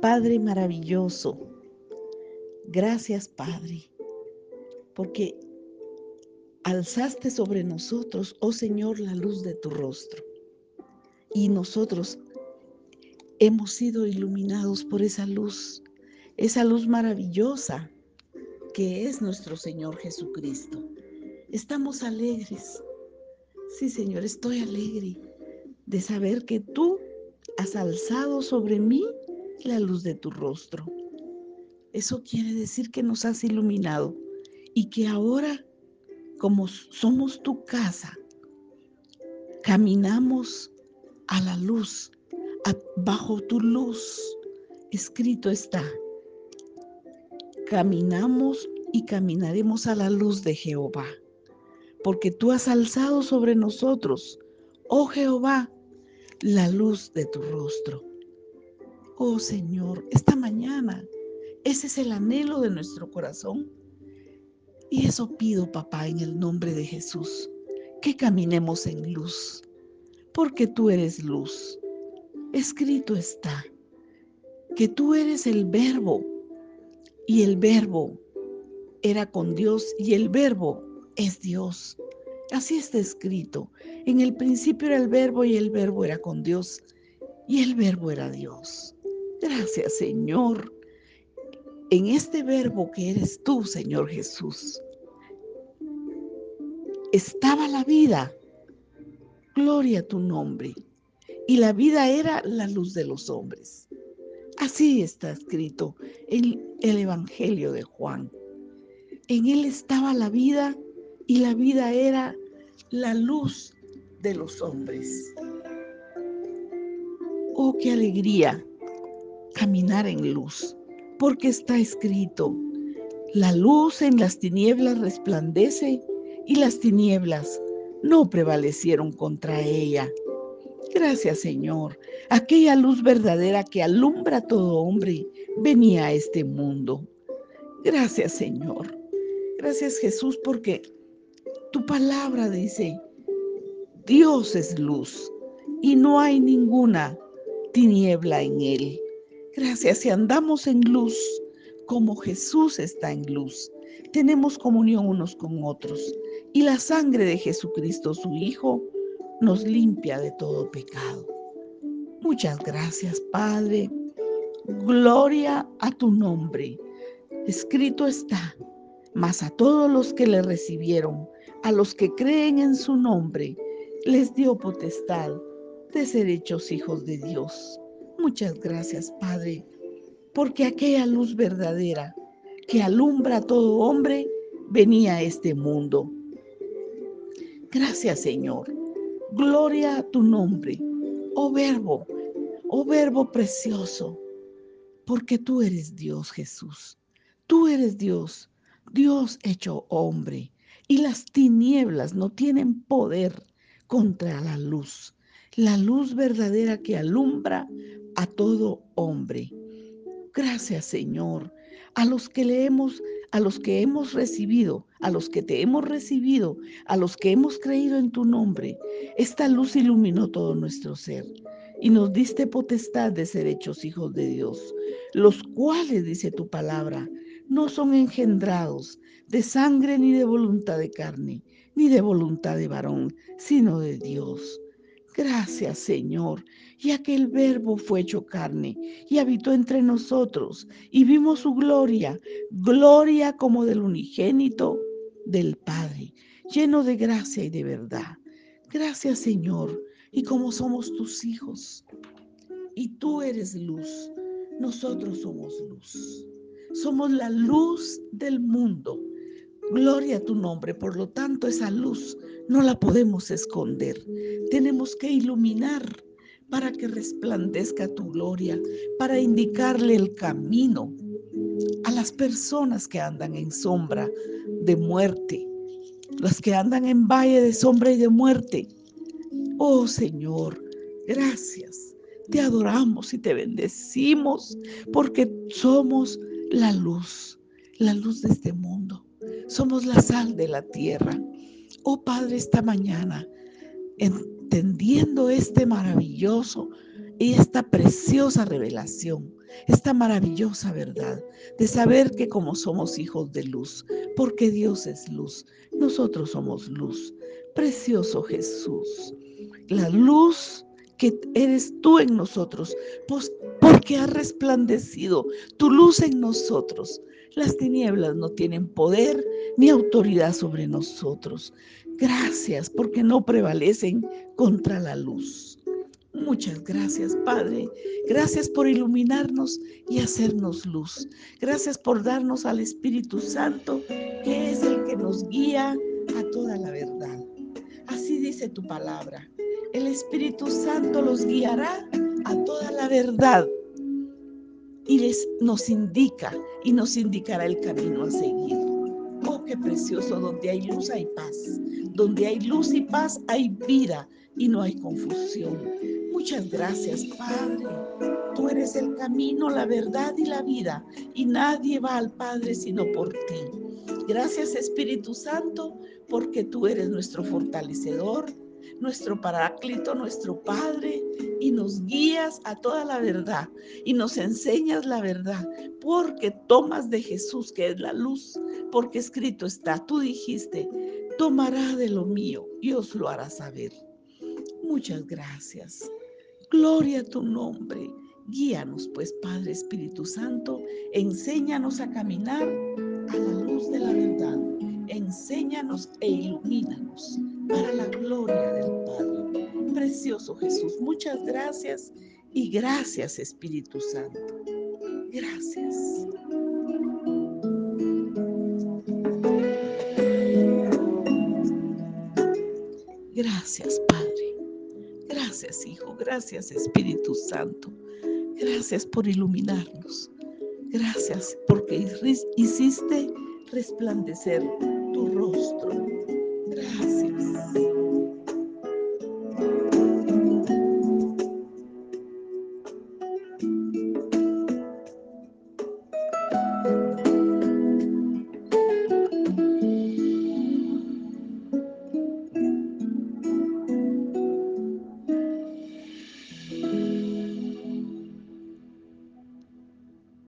Padre maravilloso, gracias Padre, porque alzaste sobre nosotros, oh Señor, la luz de tu rostro. Y nosotros hemos sido iluminados por esa luz, esa luz maravillosa que es nuestro Señor Jesucristo. Estamos alegres. Sí, Señor, estoy alegre de saber que tú has alzado sobre mí la luz de tu rostro. Eso quiere decir que nos has iluminado y que ahora, como somos tu casa, caminamos a la luz, bajo tu luz. Escrito está, caminamos y caminaremos a la luz de Jehová, porque tú has alzado sobre nosotros, oh Jehová, la luz de tu rostro. Oh Señor, esta mañana, ese es el anhelo de nuestro corazón. Y eso pido, papá, en el nombre de Jesús, que caminemos en luz, porque tú eres luz. Escrito está que tú eres el verbo y el verbo era con Dios y el verbo es Dios. Así está escrito. En el principio era el verbo y el verbo era con Dios y el verbo era Dios. Gracias, Señor. En este verbo que eres tú, Señor Jesús, estaba la vida. Gloria a tu nombre. Y la vida era la luz de los hombres. Así está escrito en el Evangelio de Juan. En él estaba la vida y la vida era la luz de los hombres. Oh, qué alegría caminar en luz, porque está escrito, la luz en las tinieblas resplandece y las tinieblas no prevalecieron contra ella. Gracias Señor, aquella luz verdadera que alumbra a todo hombre venía a este mundo. Gracias Señor. Gracias Jesús porque tu palabra dice, Dios es luz y no hay ninguna tiniebla en él. Gracias, si andamos en luz, como Jesús está en luz, tenemos comunión unos con otros y la sangre de Jesucristo, su Hijo, nos limpia de todo pecado. Muchas gracias, Padre. Gloria a tu nombre. Escrito está, mas a todos los que le recibieron, a los que creen en su nombre, les dio potestad de ser hechos hijos de Dios Muchas gracias, Padre, porque aquella luz verdadera que alumbra a todo hombre venía a este mundo. Gracias, Señor. Gloria a tu nombre, oh verbo, oh verbo precioso, porque tú eres Dios, Jesús. Tú eres Dios, Dios hecho hombre, y las tinieblas no tienen poder contra la luz, la luz verdadera que alumbra a todo hombre. Gracias, Señor, a los que le hemos, a los que hemos recibido, a los que te hemos recibido, a los que hemos creído en tu nombre. Esta luz iluminó todo nuestro ser y nos diste potestad de ser hechos hijos de Dios, los cuales, dice tu palabra, no son engendrados de sangre ni de voluntad de carne, ni de voluntad de varón, sino de Dios. Gracias, Señor. Y aquel verbo fue hecho carne y habitó entre nosotros y vimos su gloria, gloria como del unigénito del Padre, lleno de gracia y de verdad. Gracias, Señor. Y como somos tus hijos y tú eres luz, nosotros somos luz. Somos la luz del mundo. Gloria a tu nombre. Por lo tanto, esa luz no la podemos esconder. Tenemos que iluminar para que resplandezca tu gloria, para indicarle el camino a las personas que andan en sombra de muerte, las que andan en valle de sombra y de muerte. Oh Señor, gracias. Te adoramos y te bendecimos porque somos la luz, la luz de este mundo. Somos la sal de la tierra. Oh Padre, esta mañana, entendiendo este maravilloso y esta preciosa revelación, esta maravillosa verdad de saber que como somos hijos de luz, porque Dios es luz, nosotros somos luz. Precioso Jesús, la luz que eres tú en nosotros, pues, porque ha resplandecido tu luz en nosotros. Las tinieblas no tienen poder ni autoridad sobre nosotros. Gracias porque no prevalecen contra la luz. Muchas gracias, Padre. Gracias por iluminarnos y hacernos luz. Gracias por darnos al Espíritu Santo, que es el que nos guía a toda la verdad. Así dice tu palabra. El Espíritu Santo los guiará a toda la verdad y les nos indica y nos indicará el camino a seguir. Oh, qué precioso, donde hay luz hay paz. Donde hay luz y paz hay vida y no hay confusión. Muchas gracias, Padre. Tú eres el camino, la verdad y la vida, y nadie va al Padre sino por ti. Gracias, Espíritu Santo, porque tú eres nuestro fortalecedor, nuestro paráclito, nuestro Padre, y nos guías a toda la verdad y nos enseñas la verdad, porque tomas de Jesús, que es la luz, porque escrito está, tú dijiste, tomará de lo mío y os lo hará saber. Muchas gracias. Gloria a tu nombre. Guíanos, pues, Padre Espíritu Santo, enséñanos a caminar a la luz de la verdad. Enséñanos e ilumínanos para la gloria del Padre. Precioso Jesús, muchas gracias y gracias Espíritu Santo. Gracias. Gracias Padre. Gracias Hijo. Gracias Espíritu Santo. Gracias por iluminarnos. Gracias porque hiciste resplandecer tu rostro